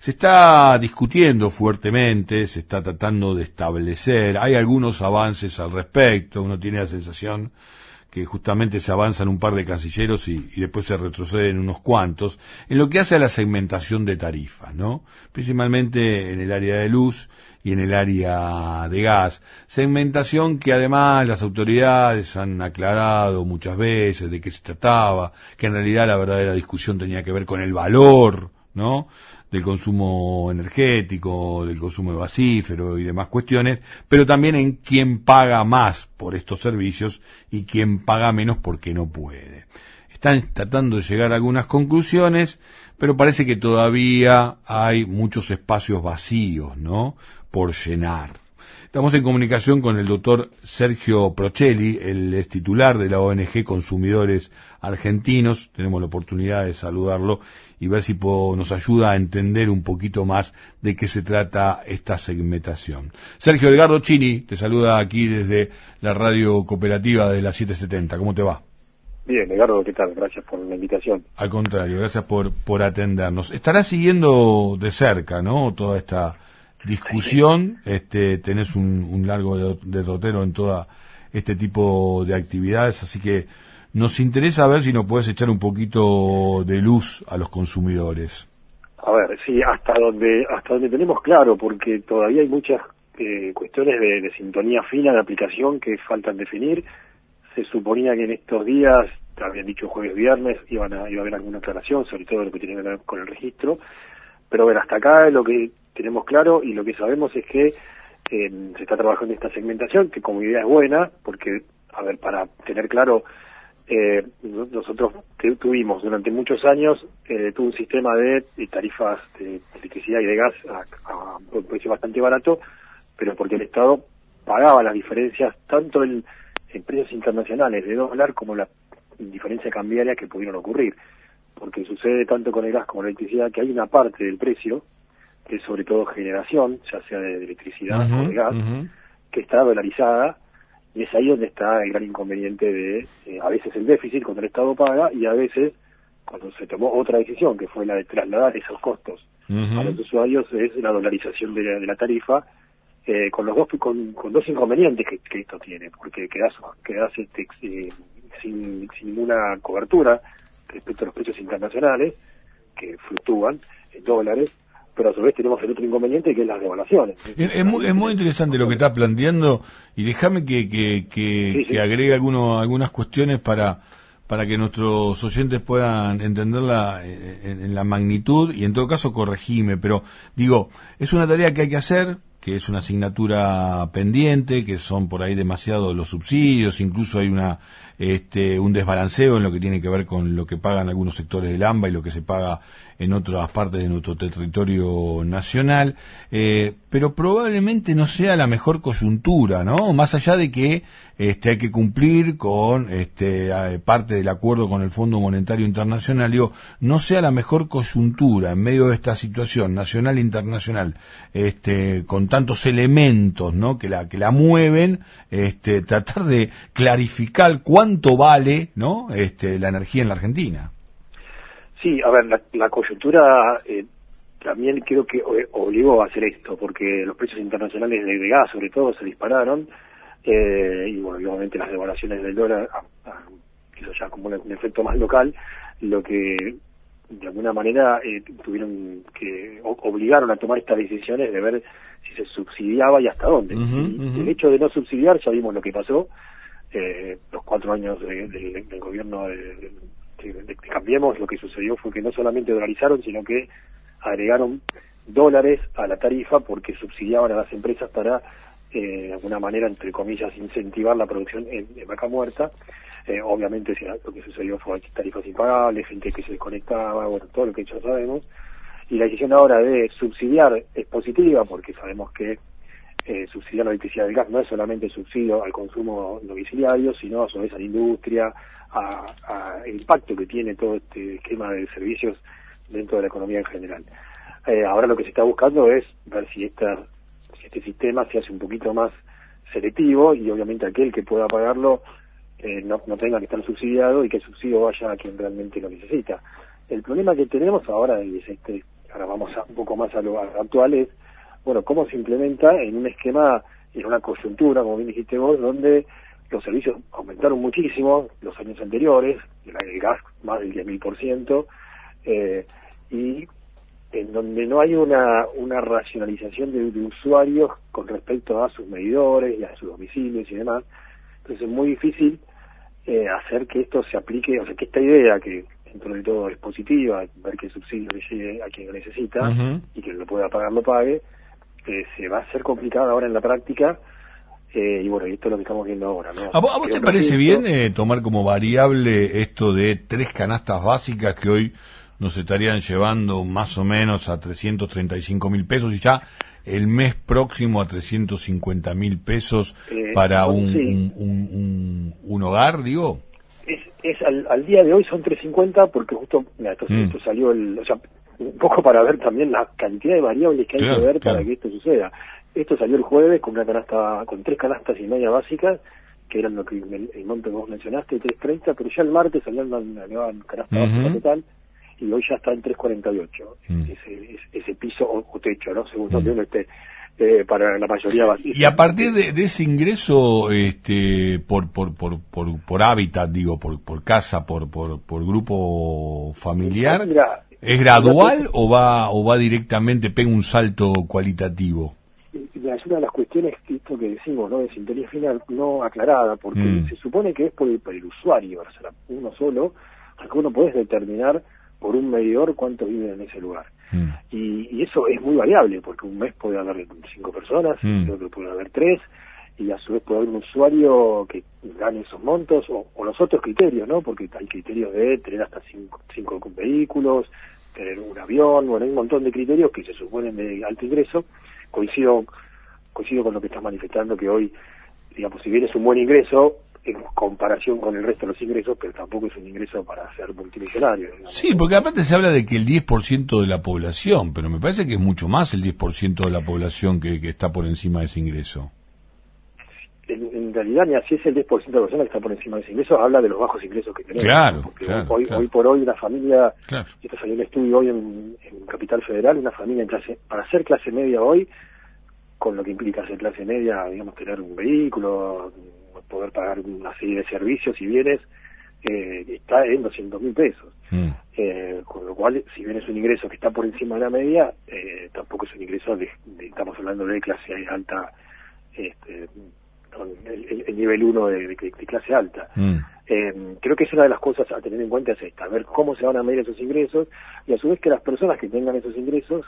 Se está discutiendo fuertemente, se está tratando de establecer, hay algunos avances al respecto, uno tiene la sensación que justamente se avanzan un par de cancilleros y, después se retroceden unos cuantos, en lo que hace a la segmentación de tarifas, ¿no? Principalmente en el área de luz y en el área de gas. Segmentación que además las autoridades han aclarado muchas veces de qué se trataba, que en realidad la verdadera discusión tenía que ver con el valor, ¿no? del consumo energético, del consumo de basífero y demás cuestiones, pero también en quién paga más por estos servicios y quién paga menos porque no puede. Están tratando de llegar a algunas conclusiones, pero parece que todavía hay muchos espacios vacíos, ¿no? Por llenar. Estamos en comunicación con el doctor Sergio Prochelli, el es titular de la ONG Consumidores Argentinos. Tenemos la oportunidad de saludarlo y ver si nos ayuda a entender un poquito más de qué se trata esta segmentación. Sergio Edgardo Chini te saluda aquí desde la radio cooperativa de la 770. ¿Cómo te va? Bien, Edgardo, ¿qué tal? Gracias por la invitación. Al contrario, gracias por, por atendernos. Estarás siguiendo de cerca, ¿no? Toda esta discusión, este, tenés un, largo derrotero en toda este tipo de actividades, así que nos interesa ver si nos puedes echar un poquito de luz a los consumidores. A ver, sí, hasta donde hasta donde tenemos claro, porque todavía hay muchas eh, cuestiones de, sintonía fina de aplicación que faltan definir. Se suponía que en estos días, habían dicho jueves, viernes, iban a, iba a haber alguna aclaración, sobre todo lo que tiene que ver con el registro. Pero ver, hasta acá lo que tenemos claro y lo que sabemos es que eh, se está trabajando esta segmentación, que como idea es buena, porque, a ver, para tener claro, eh, nosotros tuvimos durante muchos años eh, un sistema de, tarifas de electricidad y de gas a, un precio bastante barato, pero porque el Estado pagaba las diferencias tanto en, en precios internacionales de dólar como la diferencia cambiaria que pudieron ocurrir. Porque sucede tanto con el gas como la electricidad que hay una parte del precio es sobre todo generación, ya sea de, electricidad o de gas, que está dolarizada, y es ahí donde está el gran inconveniente de, eh, a veces el déficit cuando el Estado paga, y a veces cuando se tomó otra decisión, que fue la de trasladar esos costos a los usuarios, es la dolarización de la, tarifa, eh, con los dos con, dos inconvenientes que, esto tiene, porque quedas, quedas este, eh, sin, sin ninguna cobertura respecto a los precios internacionales, que fluctúan en dólares, pero a su vez tenemos el otro inconveniente que es las devaluaciones. Es, muy, es muy interesante lo que está planteando y déjame que, que, que, agregue alguno, algunas cuestiones para, para que nuestros oyentes puedan entenderla en, en, la magnitud y en todo caso corregime, pero digo, es una tarea que hay que hacer, que es una asignatura pendiente, que son por ahí demasiados los subsidios, incluso hay una este, un desbalanceo en lo que tiene que ver con lo que pagan algunos sectores del AMBA y lo que se paga en otras partes de nuestro territorio nacional, eh, pero probablemente no sea la mejor coyuntura, ¿no? Más allá de que este, hay que cumplir con este, parte del acuerdo con el Fondo Monetario Internacional, digo, no sea la mejor coyuntura en medio de esta situación nacional e internacional, este, con tantos elementos, ¿no? Que la, que la mueven, este, tratar de clarificar cuánto vale, ¿no? Este, la energía en la Argentina. Sí, a ver, la, coyuntura eh, también creo que obligó a hacer esto, porque los precios internacionales de, gas, sobre todo, se dispararon, eh, y bueno, obviamente las devaluaciones del dólar, eso ya como un, efecto más local, lo que de alguna manera eh, tuvieron que obligaron a tomar estas decisiones de ver si se subsidiaba y hasta dónde. El hecho de no subsidiar, ya vimos lo que pasó, eh, los cuatro años del gobierno de, de, Cambiemos, lo que sucedió fue que no solamente dolarizaron, sino que agregaron dólares a la tarifa porque subsidiaban a las empresas para, eh, de alguna manera, entre comillas, incentivar la producción en, vaca muerta. Eh, obviamente lo que sucedió fue tarifas impagables, gente que se desconectaba, bueno, todo lo que ya sabemos. Y la decisión ahora de subsidiar es positiva porque sabemos que eh, subsidiar la electricidad del gas no es solamente subsidio al consumo domiciliario, sino a su vez a la industria, a, el impacto que tiene todo este esquema de servicios dentro de la economía en general. Eh, ahora lo que se está buscando es ver si, esta, si este sistema se hace un poquito más selectivo y obviamente aquel que pueda pagarlo eh, no, no tenga que estar subsidiado y que el subsidio vaya a quien realmente lo necesita. El problema que tenemos ahora es este ahora vamos a, un poco más a lo actual, es, bueno, cómo se implementa en un esquema, en una coyuntura, como bien dijiste vos, donde los servicios aumentaron muchísimo los años anteriores, el gas más del 10.000%, eh, y en donde no hay una, una racionalización de, usuarios con respecto a sus medidores y a sus domicilios y demás. Entonces es muy difícil eh, hacer que esto se aplique, o sea, que esta idea que dentro de todo es positiva, ver que el subsidio le llegue a quien lo necesita y quien lo pueda pagar lo pague, eh, se va a hacer complicado ahora en la práctica eh, y bueno, y esto es lo que estamos viendo ahora. ¿no? ¿A vos, te parece bien eh, tomar como variable esto de tres canastas básicas que hoy nos estarían llevando más o menos a 335 mil pesos y ya el mes próximo a 350 mil pesos eh, para un, un, un, hogar, digo? Es, es al, día de hoy son 350 porque justo, mira, esto, mm. salió el, o sea, un poco para ver también la cantidad de variables que hay que ver para que esto suceda. Esto salió el jueves con una canasta, con tres canastas y media básicas, que eran lo que el, monte que vos mencionaste, 330, pero ya el martes salió una, nueva canasta básica total y hoy ya está en 348, mm. ese, ese, piso o, techo, ¿no? Según donde esté. Eh, para la mayoría básicas. Y a partir de, ese ingreso este por por, por, por, por hábitat, digo, por, por casa, por, por, por grupo familiar, ¿es gradual o va o va directamente, pega un salto cualitativo? es una de las cuestiones que esto que decimos, ¿no? De sintonía final no aclarada, porque mm. se supone que es por el, usuario, o sea, uno solo, que uno puede determinar por un medidor cuántos viven en ese lugar. Mm. Y, eso es muy variable, porque un mes puede haber cinco personas, mm. otro puede haber tres, y a su vez puede haber un usuario que gane esos montos, o, los otros criterios, ¿no? Porque hay criterios de tener hasta cinco, cinco vehículos, tener un avión, bueno, hay un montón de criterios que se suponen de alto ingreso. Coincido coincido con lo que estás manifestando, que hoy, digamos, si bien es un buen ingreso, en comparación con el resto de los ingresos, pero tampoco es un ingreso para ser multimillonario. Sí, porque aparte se habla de que el 10% de la población, pero me parece que es mucho más el 10% de la población que, que está por encima de ese ingreso. En, realidad, ni así es el 10% de la población que está por encima de ese ingreso, habla de los bajos ingresos que tenemos. Claro, hoy, hoy, por hoy una familia, esto salió un estudio hoy en, en Capital Federal, una familia en clase, para ser clase media hoy, con lo que implica ser clase media, digamos, tener un vehículo, poder pagar una serie de servicios y bienes, eh, está en 200 mil pesos. Mm. Eh, con lo cual, si bien es un ingreso que está por encima de la media, eh, tampoco es un ingreso de, estamos hablando de clase alta, este, el, nivel 1 de, clase alta. Mm. creo que es una de las cosas a tener en cuenta es esta, ver cómo se van a medir esos ingresos y a su vez que las personas que tengan esos ingresos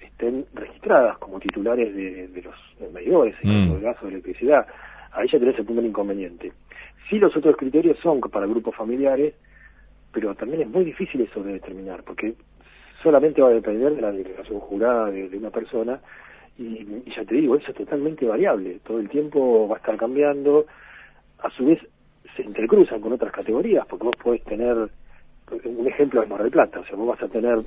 estén registradas como titulares de, los medidores, mm. de gas o de electricidad. Ahí ya tenés el primer inconveniente. Sí, los otros criterios son para grupos familiares, pero también es muy difícil eso de determinar, porque solamente va a depender de la declaración jurada de, una persona, y, ya te digo, eso es totalmente variable, todo el tiempo va a estar cambiando, a su vez se entrecruzan con otras categorías, porque vos podés tener, un ejemplo es Mar del Plata, o sea, vos vas a tener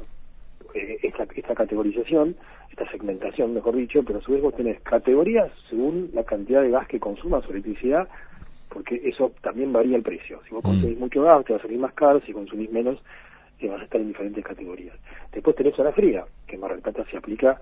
eh, esta, esta categorización, esta segmentación, mejor dicho, pero a su vez vos tenés categorías según la cantidad de gas que consumas o electricidad, porque eso también varía el precio. Si vos mm. consumís mucho gas, te va a salir más caro, si consumís menos, te vas a estar en diferentes categorías. Después tenés zona fría, que en Mar del Plata se aplica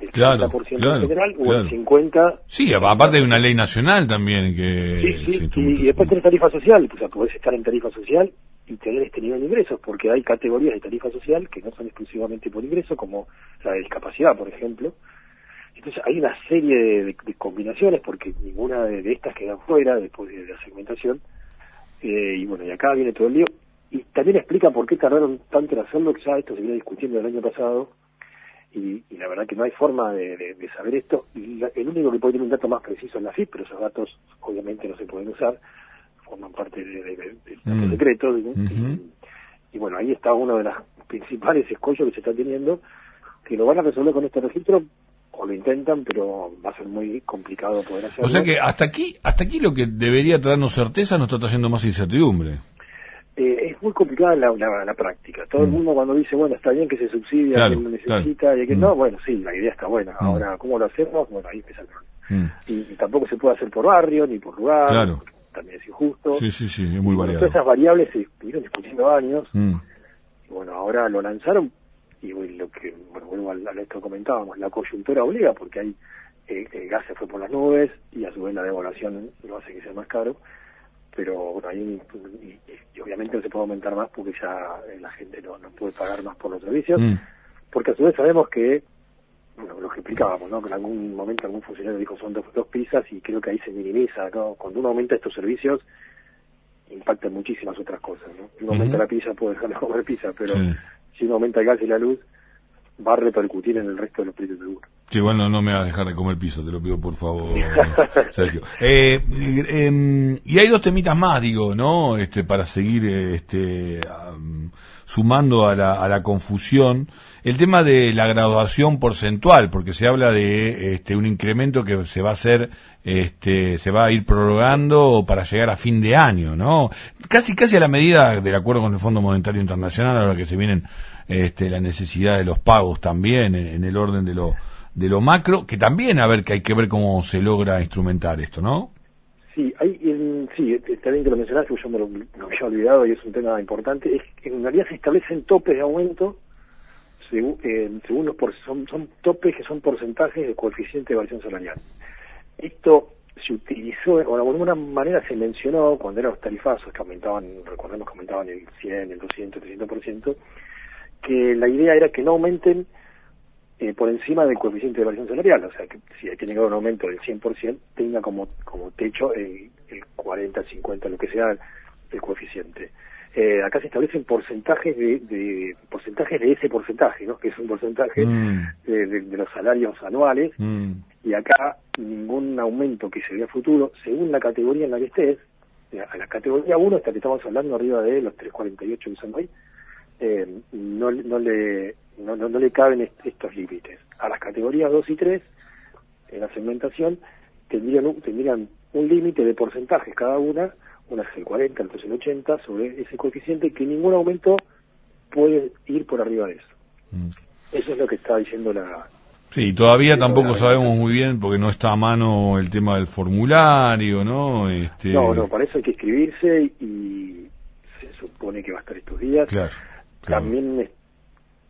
el claro, 50% claro, general o el 50%. Sí, aparte de una ley nacional también que. Sí, sí, y, después tenés tarifa social, o sea, podés estar en tarifa social y tener este nivel de ingresos, porque hay categorías de tarifa social que no son exclusivamente por ingreso, como la de discapacidad, por ejemplo. Entonces hay una serie de, combinaciones, porque ninguna de, estas queda fuera después de, la segmentación. Eh, y bueno, y acá viene todo el lío. Y también explica por qué tardaron tanto en hacerlo, que ya esto se viene discutiendo el año pasado, y, la verdad que no hay forma de, saber esto. Y el único que puede tener un dato más preciso es la FIP, pero esos datos obviamente no se pueden usar forman parte de, de, secreto. Mm. y, bueno, ahí está uno de los principales escollos que se está teniendo, que lo van a resolver con este registro o lo intentan, pero va a ser muy complicado poder hacerlo. O sea que hasta aquí, hasta aquí lo que debería traernos certeza nos está trayendo más incertidumbre. Eh, es muy complicada la, la, práctica. Todo el mm. mundo cuando dice, bueno, está bien que se subsidia, que lo necesita, y que mm. no, bueno, sí, la idea está buena. Ahora, ¿cómo lo hacemos? Bueno, ahí empieza el problema. Y, tampoco se puede hacer por barrio ni por lugar. Claro también es injusto. Sí, sí, sí, es muy variado. Todas esas variables se estuvieron discutiendo años. Mm. Y bueno, ahora lo lanzaron y lo que, bueno, vuelvo a, esto que comentábamos, la coyuntura obliga porque hay eh, el gas se fue por las nubes y a su vez la devaluación lo hace que sea más caro, pero bueno, ahí y, obviamente no se puede aumentar más porque ya eh, la gente no, no puede pagar más por los servicios, mm. porque a su vez sabemos que, bueno, lo que explicábamos, ¿no? que en algún momento algún funcionario dijo son dos, dos pizzas y creo que ahí se minimiza, ¿no? Cuando uno aumenta estos servicios, impacta muchísimas otras cosas, ¿no? Si uno aumenta la pizza puede dejar de comer pizza, pero si uno aumenta el gas y la luz, va a repercutir en el resto de los precios de seguro. Sí, bueno, no me vas a dejar de comer piso, te lo pido por favor, Sergio. Eh, em, y hay dos temitas más, digo, ¿no? Este, para seguir este, sumando a la, a la confusión. El tema de la graduación porcentual, porque se habla de este, un incremento que se va a hacer, este, se va a ir prorrogando para llegar a fin de año, ¿no? Casi, casi a la medida del acuerdo con el Fondo Monetario Internacional, ahora que se vienen este, la necesidad de los pagos también en el orden de lo de lo macro, que también a ver que hay que ver cómo se logra instrumentar esto, ¿no? Sí, hay, sí, está bien que lo mencionaste, yo me lo, había olvidado y es un tema importante, es que en realidad se establecen topes de aumento según, eh, según los por, son, son topes que son porcentajes de coeficiente de variación salarial. Esto se utilizó, o de alguna manera se mencionó cuando eran los tarifazos que aumentaban, recordemos que aumentaban el 100, el 200, el 300%, que la idea era que no aumenten eh, por encima del coeficiente de variación salarial, o sea, que si hay que tener un aumento del 100%, tenga como, como techo el, el 40, 50, lo que sea el coeficiente. Eh, acá se establecen porcentajes de, de, porcentajes de ese porcentaje, ¿no? que es un porcentaje mm. de, los salarios anuales, mm. y acá ningún aumento que se vea futuro, según la categoría en la que estés, a la categoría 1, hasta que estamos hablando arriba de los 348 que son hoy, eh, no, no, le, no, no, le caben estos límites. A las categorías 2 y 3, en la segmentación, tendrían un, tendrían un límite de porcentajes cada una, una es el 40, otra es el 80, sobre ese coeficiente, que ningún aumento puede ir por arriba de eso. Mm. Eso es lo que está diciendo la... Sí, todavía tampoco sabemos muy bien, porque no está a mano el tema del formulario, ¿no? Este... No, no, para eso hay que escribirse y se supone que va a estar estos días. Claro. También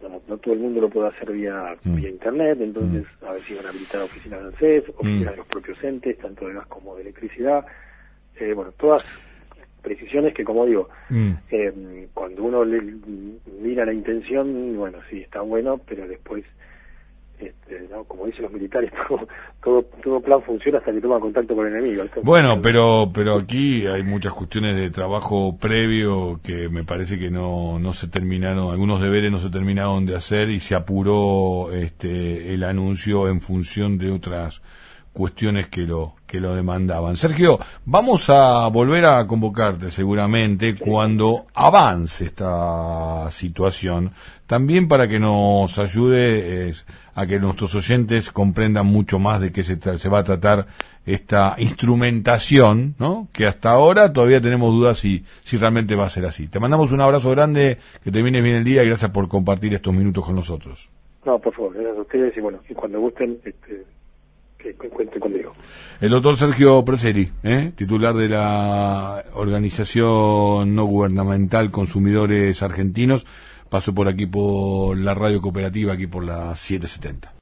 no, todo el mundo lo puede hacer vía, mm. vía internet, entonces mm. a ver si van a habilitar oficinas de ANSES, oficinas mm. de los propios entes, tanto de gas como de electricidad. Eh, bueno, todas precisiones que, como digo, eh, cuando uno le, mira la intención, bueno, sí, está bueno, pero después este, como dicen los militares, todo, todo, plan funciona hasta que toma contacto con el enemigo. bueno, pero pero aquí hay muchas cuestiones de trabajo previo que me parece que no, no se terminaron, algunos deberes no se terminaron de hacer y se apuró este, el anuncio en función de otras cuestiones que lo que lo demandaban. Sergio, vamos a volver a convocarte seguramente cuando avance esta situación, también para que nos ayude a que nuestros oyentes comprendan mucho más de qué se, se va a tratar esta instrumentación, ¿no? Que hasta ahora todavía tenemos dudas si, si realmente va a ser así. Te mandamos un abrazo grande, que termine bien el día y gracias por compartir estos minutos con nosotros. No, por favor, gracias a ustedes y bueno, y cuando gusten, este, El doctor Sergio Preseri, ¿eh? titular de la organización no gubernamental Consumidores Argentinos, pasó por aquí por la radio cooperativa, aquí por la 770.